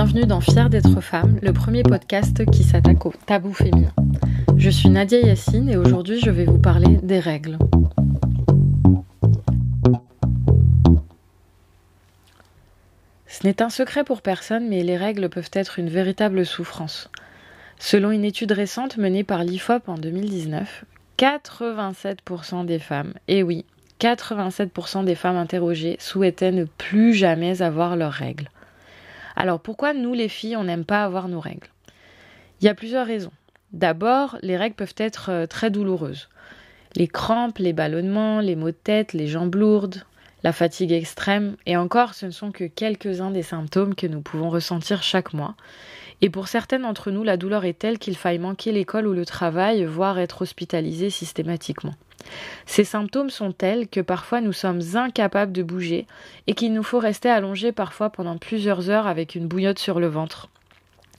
Bienvenue dans Fier d'être femme, le premier podcast qui s'attaque au tabou féminin. Je suis Nadia Yassine et aujourd'hui je vais vous parler des règles. Ce n'est un secret pour personne, mais les règles peuvent être une véritable souffrance. Selon une étude récente menée par l'IFOP en 2019, 87% des femmes, et oui, 87% des femmes interrogées souhaitaient ne plus jamais avoir leurs règles. Alors pourquoi nous les filles on n'aime pas avoir nos règles? Il y a plusieurs raisons. D'abord, les règles peuvent être euh, très douloureuses. Les crampes, les ballonnements, les maux de tête, les jambes lourdes, la fatigue extrême, et encore ce ne sont que quelques-uns des symptômes que nous pouvons ressentir chaque mois. Et pour certaines d'entre nous, la douleur est telle qu'il faille manquer l'école ou le travail, voire être hospitalisé systématiquement. Ces symptômes sont tels que parfois nous sommes incapables de bouger et qu'il nous faut rester allongé parfois pendant plusieurs heures avec une bouillotte sur le ventre.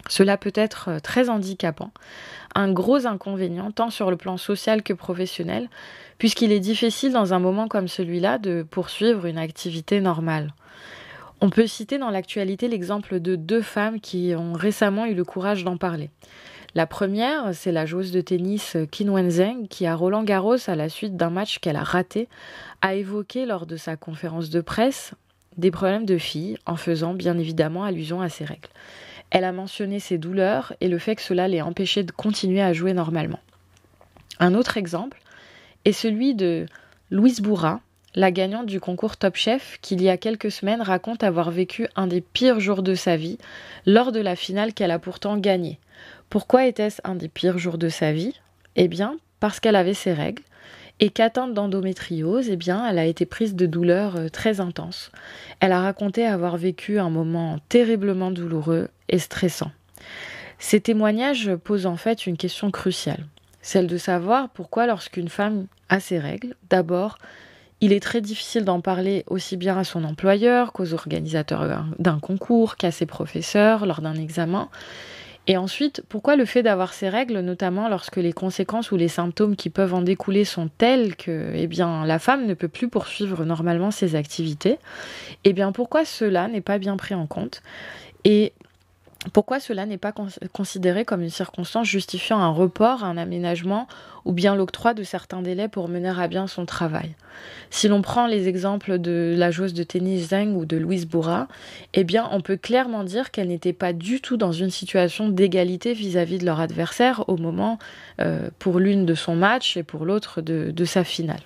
Cela peut être euh, très handicapant, un gros inconvénient tant sur le plan social que professionnel, puisqu'il est difficile dans un moment comme celui-là de poursuivre une activité normale. On peut citer dans l'actualité l'exemple de deux femmes qui ont récemment eu le courage d'en parler. La première, c'est la joueuse de tennis Qin Wenzheng qui, à Roland Garros, à la suite d'un match qu'elle a raté, a évoqué lors de sa conférence de presse des problèmes de fille, en faisant bien évidemment allusion à ses règles. Elle a mentionné ses douleurs et le fait que cela l'ait empêché de continuer à jouer normalement. Un autre exemple est celui de Louise Bourra, la gagnante du concours Top Chef, qui il y a quelques semaines raconte avoir vécu un des pires jours de sa vie lors de la finale qu'elle a pourtant gagnée. Pourquoi était-ce un des pires jours de sa vie? Eh bien, parce qu'elle avait ses règles et qu'atteinte d'endométriose, eh bien, elle a été prise de douleurs euh, très intenses. Elle a raconté avoir vécu un moment terriblement douloureux et stressant. Ces témoignages posent en fait une question cruciale, celle de savoir pourquoi lorsqu'une femme a ses règles, d'abord, il est très difficile d'en parler aussi bien à son employeur qu'aux organisateurs d'un concours, qu'à ses professeurs lors d'un examen, et ensuite, pourquoi le fait d'avoir ces règles, notamment lorsque les conséquences ou les symptômes qui peuvent en découler sont tels que eh bien, la femme ne peut plus poursuivre normalement ses activités Eh bien, pourquoi cela n'est pas bien pris en compte? Pourquoi cela n'est pas considéré comme une circonstance justifiant un report, un aménagement ou bien l'octroi de certains délais pour mener à bien son travail? Si l'on prend les exemples de la joueuse de tennis Zheng ou de Louise Bourra, eh bien on peut clairement dire qu'elle n'était pas du tout dans une situation d'égalité vis-à-vis de leur adversaire au moment euh, pour l'une de son match et pour l'autre de, sa finale.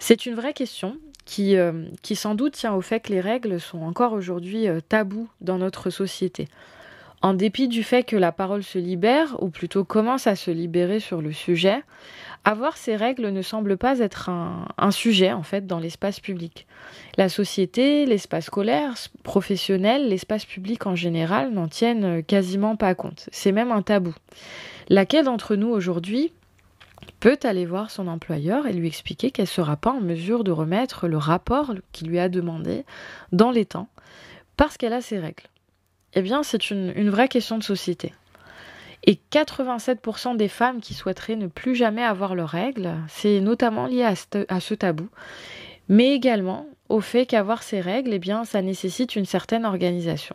C'est une vraie question qui, euh, qui, sans doute tient au fait que les règles sont encore aujourd'hui euh, tabous dans notre société. En dépit du fait que la parole se libère, ou plutôt commence à se libérer sur le sujet, avoir ces règles ne semble pas être un, sujet en fait dans l'espace public. La société, l'espace scolaire, professionnel, l'espace public en général n'en tiennent quasiment pas compte. C'est même un tabou. Laquelle d'entre nous aujourd'hui peut aller voir son employeur et lui expliquer qu'elle ne sera pas en mesure de remettre le rapport qu'il lui a demandé dans les temps parce qu'elle a ses règles eh bien, c'est une, vraie question de société. Et 87% des femmes qui souhaiteraient ne plus jamais avoir leurs règles, c'est notamment lié à ce, tabou, mais également au fait qu'avoir ces règles, eh bien, ça nécessite une certaine organisation.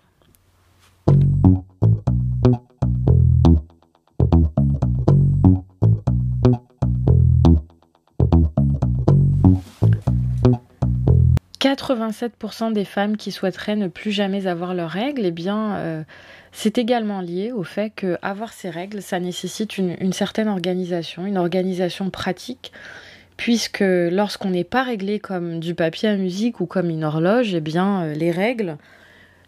87% des femmes qui souhaiteraient ne plus jamais avoir leurs règles, eh bien, euh, c'est également lié au fait que avoir ces règles, ça nécessite une, certaine organisation, une organisation pratique, puisque lorsqu'on n'est pas réglé comme du papier à musique ou comme une horloge, eh bien, euh, les règles,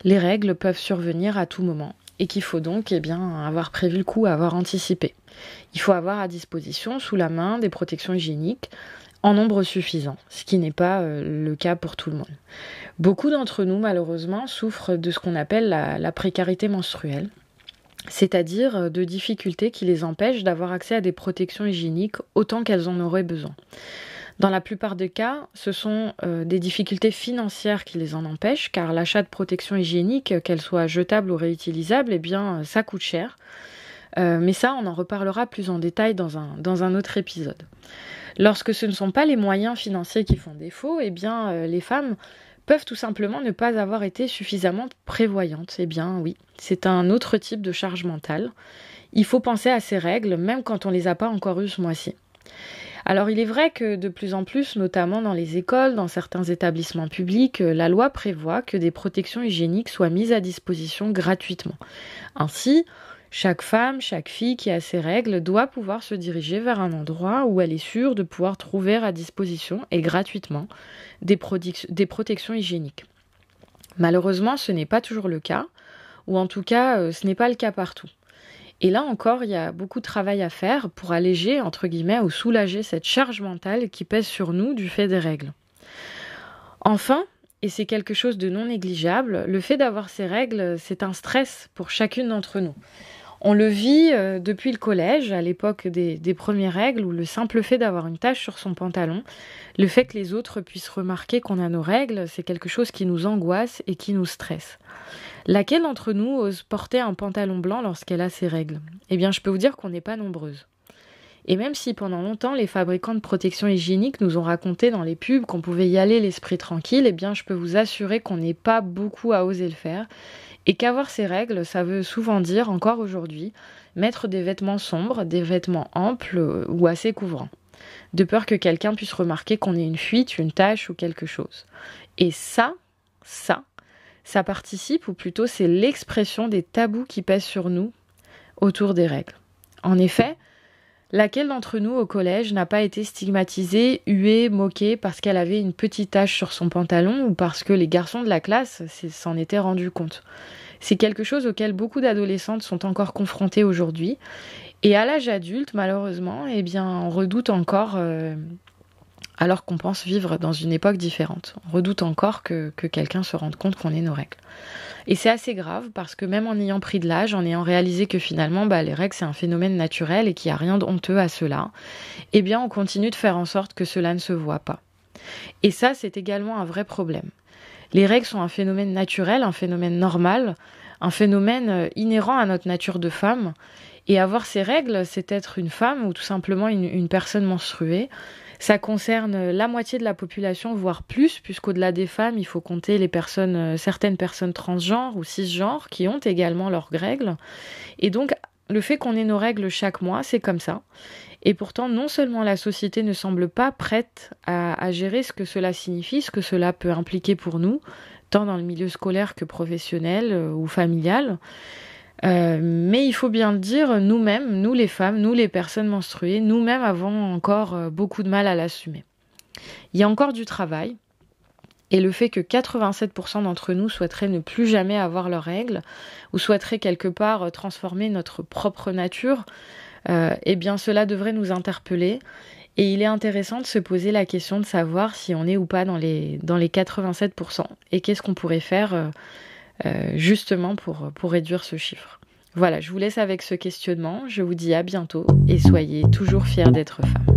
les règles peuvent survenir à tout moment et qu'il faut donc eh bien, avoir prévu le coup, avoir anticipé. Il faut avoir à disposition sous la main des protections hygiéniques, en nombre suffisant, ce qui n'est pas euh, le cas pour tout le monde. Beaucoup d'entre nous, malheureusement, souffrent de ce qu'on appelle la, précarité menstruelle, c'est-à-dire euh, de difficultés qui les empêchent d'avoir accès à des protections hygiéniques autant qu'elles en auraient besoin. Dans la plupart des cas, ce sont euh, des difficultés financières qui les en empêchent, car l'achat de protections hygiéniques, qu'elles soient jetables ou réutilisables, eh bien, ça coûte cher. Mais ça, on en reparlera plus en détail dans un, dans un autre épisode. Lorsque ce ne sont pas les moyens financiers qui font défaut, eh bien, euh, les femmes peuvent tout simplement ne pas avoir été suffisamment prévoyantes. Eh bien oui, c'est un autre type de charge mentale. Il faut penser à ces règles même quand on ne les a pas encore eues ce mois-ci. Alors il est vrai que de plus en plus, notamment dans les écoles, dans certains établissements publics, euh, la loi prévoit que des protections hygiéniques soient mises à disposition gratuitement. Ainsi, chaque femme, chaque fille qui a ses règles doit pouvoir se diriger vers un endroit où elle est sûre de pouvoir trouver à disposition et gratuitement des, protections hygiéniques. Malheureusement, ce n'est pas toujours le cas, ou en tout cas, euh, ce n'est pas le cas partout. Et là encore, il y a beaucoup de travail à faire pour alléger, entre guillemets, ou soulager cette charge mentale qui pèse sur nous du fait des règles. Enfin, et c'est quelque chose de non négligeable, le fait d'avoir ces règles, c'est un stress pour chacune d'entre nous. On le vit euh, depuis le collège, à l'époque des, premières règles, où le simple fait d'avoir une tache sur son pantalon, le fait que les autres puissent remarquer qu'on a nos règles, c'est quelque chose qui nous angoisse et qui nous stresse. Laquelle d'entre nous ose porter un pantalon blanc lorsqu'elle a ses règles? Eh bien, je peux vous dire qu'on n'est pas nombreuses. Et même si pendant longtemps les fabricants de protection hygiénique nous ont raconté dans les pubs qu'on pouvait y aller l'esprit tranquille, eh bien je peux vous assurer qu'on n'est pas beaucoup à oser le faire et qu'avoir ces règles, ça veut souvent dire encore aujourd'hui mettre des vêtements sombres, des vêtements amples euh, ou assez couvrants, de peur que quelqu'un puisse remarquer qu'on ait une fuite, une tache ou quelque chose. Et ça, ça, ça participe, ou plutôt c'est l'expression des tabous qui pèsent sur nous autour des règles. En effet, laquelle d'entre nous au collège n'a pas été stigmatisée, huée, moquée parce qu'elle avait une petite tache sur son pantalon ou parce que les garçons de la classe s'en étaient rendus compte? C'est quelque chose auquel beaucoup d'adolescentes sont encore confrontées aujourd'hui. Et à l'âge adulte, malheureusement, eh bien, on redoute encore euh, alors qu'on pense vivre dans une époque différente. On redoute encore que, quelqu'un se rende compte qu'on est nos règles. Et c'est assez grave parce que même en ayant pris de l'âge, en ayant réalisé que finalement bah, les règles c'est un phénomène naturel et qu'il n'y a rien de honteux à cela, eh bien on continue de faire en sorte que cela ne se voit pas. Et ça c'est également un vrai problème. Les règles sont un phénomène naturel, un phénomène normal, un phénomène euh, inhérent à notre nature de femme. Et avoir ces règles, c'est être une femme ou tout simplement une personne menstruée. Ça concerne la moitié de la population, voire plus, puisqu'au-delà des femmes, il faut compter les personnes, euh, certaines personnes transgenres ou cisgenres qui ont également leurs règles. Et donc, le fait qu'on ait nos règles chaque mois, c'est comme ça. Et pourtant, non seulement la société ne semble pas prête à, gérer ce que cela signifie, ce que cela peut impliquer pour nous, tant dans le milieu scolaire que professionnel euh, ou familial, euh, mais il faut bien le dire, nous-mêmes, nous les femmes, nous les personnes menstruées, nous-mêmes avons encore euh, beaucoup de mal à l'assumer. Il y a encore du travail. Et le fait que 87% d'entre nous souhaiteraient ne plus jamais avoir leurs règles, ou souhaiteraient quelque part euh, transformer notre propre nature, eh bien cela devrait nous interpeller. Et il est intéressant de se poser la question de savoir si on est ou pas dans les, dans les 87%, et qu'est-ce qu'on pourrait faire justement pour, pour réduire ce chiffre. Voilà, je vous laisse avec ce questionnement. Je vous dis à bientôt et soyez toujours fiers d'être femme.